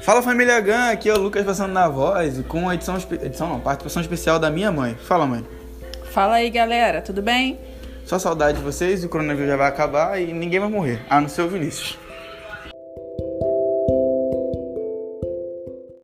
Fala família Gan, aqui é o Lucas passando na voz com a edição, edição não, participação especial da minha mãe. Fala mãe. Fala aí galera, tudo bem? Só saudade de vocês, o coronavírus já vai acabar e ninguém vai morrer, a não ser o Vinícius.